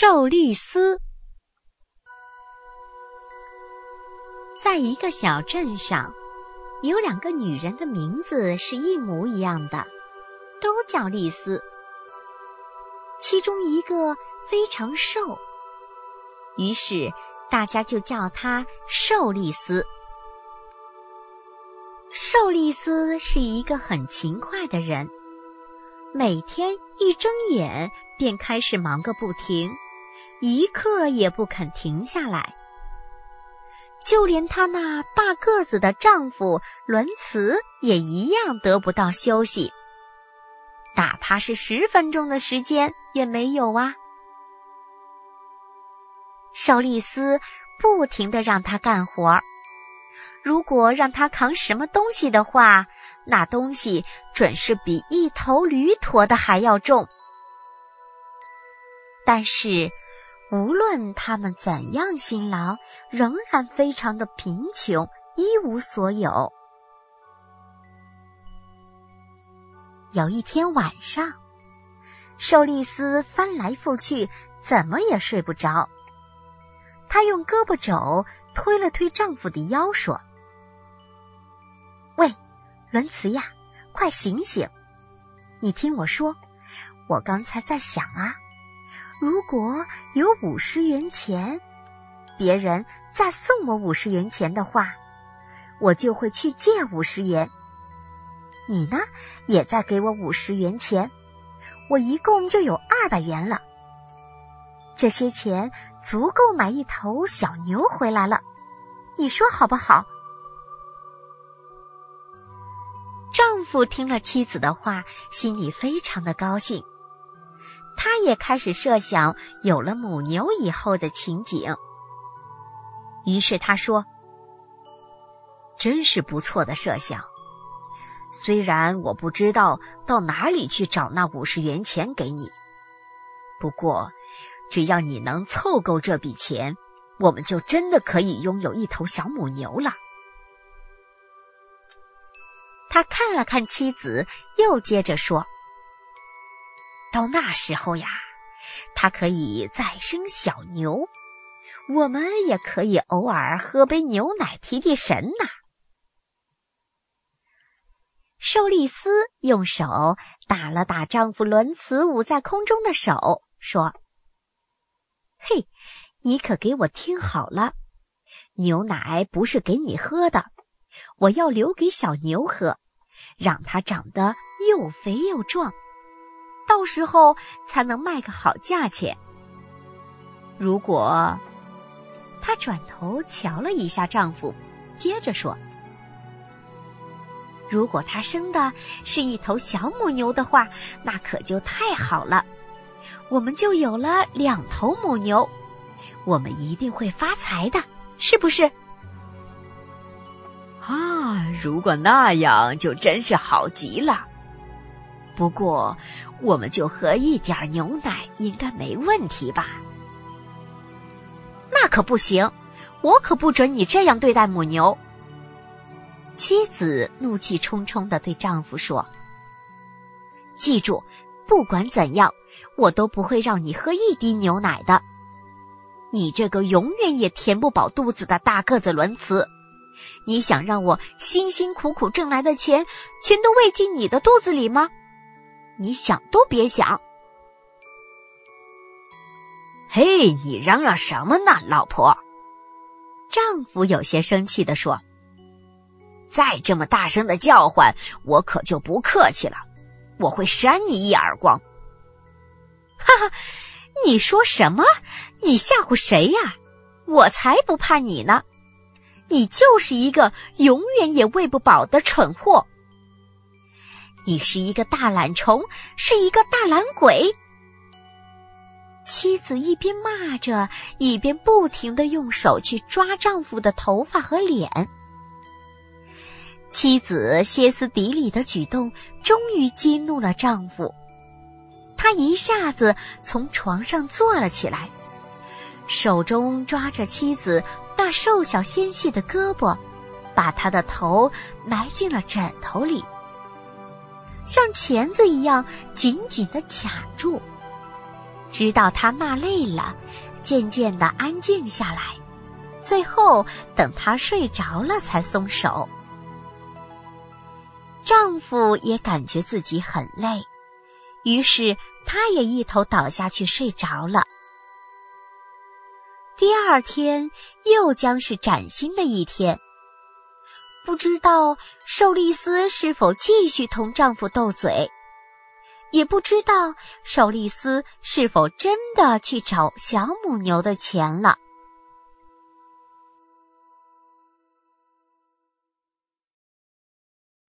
寿丽丝在一个小镇上，有两个女人的名字是一模一样的，都叫丽丝。其中一个非常瘦，于是大家就叫她瘦丽丝。瘦丽丝是一个很勤快的人。每天一睁眼便开始忙个不停，一刻也不肯停下来。就连她那大个子的丈夫伦茨也一样得不到休息，哪怕是十分钟的时间也没有啊！寿丽丝不停的让他干活，如果让他扛什么东西的话。那东西准是比一头驴驮的还要重，但是无论他们怎样辛劳，仍然非常的贫穷，一无所有。有一天晚上，寿丽丝翻来覆去，怎么也睡不着。她用胳膊肘推了推丈夫的腰，说：“喂。”伦茨呀，快醒醒！你听我说，我刚才在想啊，如果有五十元钱，别人再送我五十元钱的话，我就会去借五十元。你呢，也再给我五十元钱，我一共就有二百元了。这些钱足够买一头小牛回来了，你说好不好？丈夫听了妻子的话，心里非常的高兴。他也开始设想有了母牛以后的情景。于是他说：“真是不错的设想。虽然我不知道到哪里去找那五十元钱给你，不过只要你能凑够这笔钱，我们就真的可以拥有一头小母牛了。”他看了看妻子，又接着说：“到那时候呀，他可以再生小牛，我们也可以偶尔喝杯牛奶提提神呐。”寿丽丝用手打了打丈夫伦茨舞在空中的手，说：“嘿，你可给我听好了，牛奶不是给你喝的。”我要留给小牛喝，让它长得又肥又壮，到时候才能卖个好价钱。如果她转头瞧了一下丈夫，接着说：“如果她生的是一头小母牛的话，那可就太好了，我们就有了两头母牛，我们一定会发财的，是不是？”啊，如果那样就真是好极了。不过，我们就喝一点牛奶，应该没问题吧？那可不行，我可不准你这样对待母牛。妻子怒气冲冲的对丈夫说：“记住，不管怎样，我都不会让你喝一滴牛奶的。你这个永远也填不饱肚子的大个子伦茨。”你想让我辛辛苦苦挣来的钱全都喂进你的肚子里吗？你想都别想！嘿，你嚷嚷什么呢，老婆？丈夫有些生气的说：“再这么大声的叫唤，我可就不客气了，我会扇你一耳光！”哈哈，你说什么？你吓唬谁呀？我才不怕你呢！你就是一个永远也喂不饱的蠢货。你是一个大懒虫，是一个大懒鬼。妻子一边骂着，一边不停的用手去抓丈夫的头发和脸。妻子歇斯底里的举动终于激怒了丈夫，他一下子从床上坐了起来，手中抓着妻子。那瘦小纤细的胳膊，把他的头埋进了枕头里，像钳子一样紧紧的卡住。直到她骂累了，渐渐的安静下来，最后等她睡着了才松手。丈夫也感觉自己很累，于是他也一头倒下去睡着了。第二天又将是崭新的一天。不知道寿丽斯是否继续同丈夫斗嘴，也不知道寿丽斯是否真的去找小母牛的钱了。